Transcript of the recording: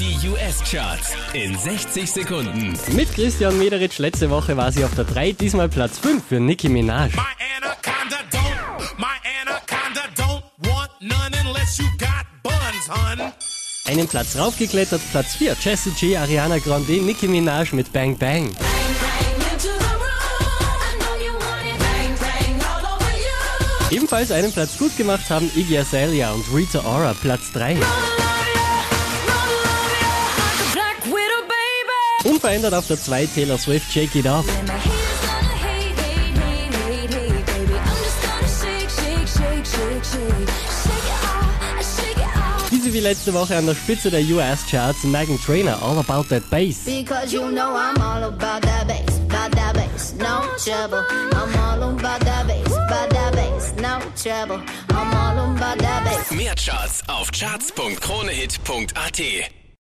Die US-Charts in 60 Sekunden. Mit Christian Mederitsch letzte Woche war sie auf der 3, diesmal Platz 5 für Nicki Minaj. My anaconda don't, my anaconda don't want none unless you got buns, hun. Einen Platz raufgeklettert, Platz 4, Jessie G, Ariana Grande, Nicki Minaj mit Bang Bang. Ebenfalls einen Platz gut gemacht haben Iggy Azalea und Rita Ora, Platz 3. Unverändert auf der 2 Taylor Swift, Shake It Off. Diese wie letzte Woche an der Spitze der US-Charts, Megan Trainer, All About That Bass. Because you know I'm all about that bass, about that bass, no trouble. I'm all about that bass, about that bass, no trouble. I'm all about that bass. Mehr Charts auf charts.kronehit.at.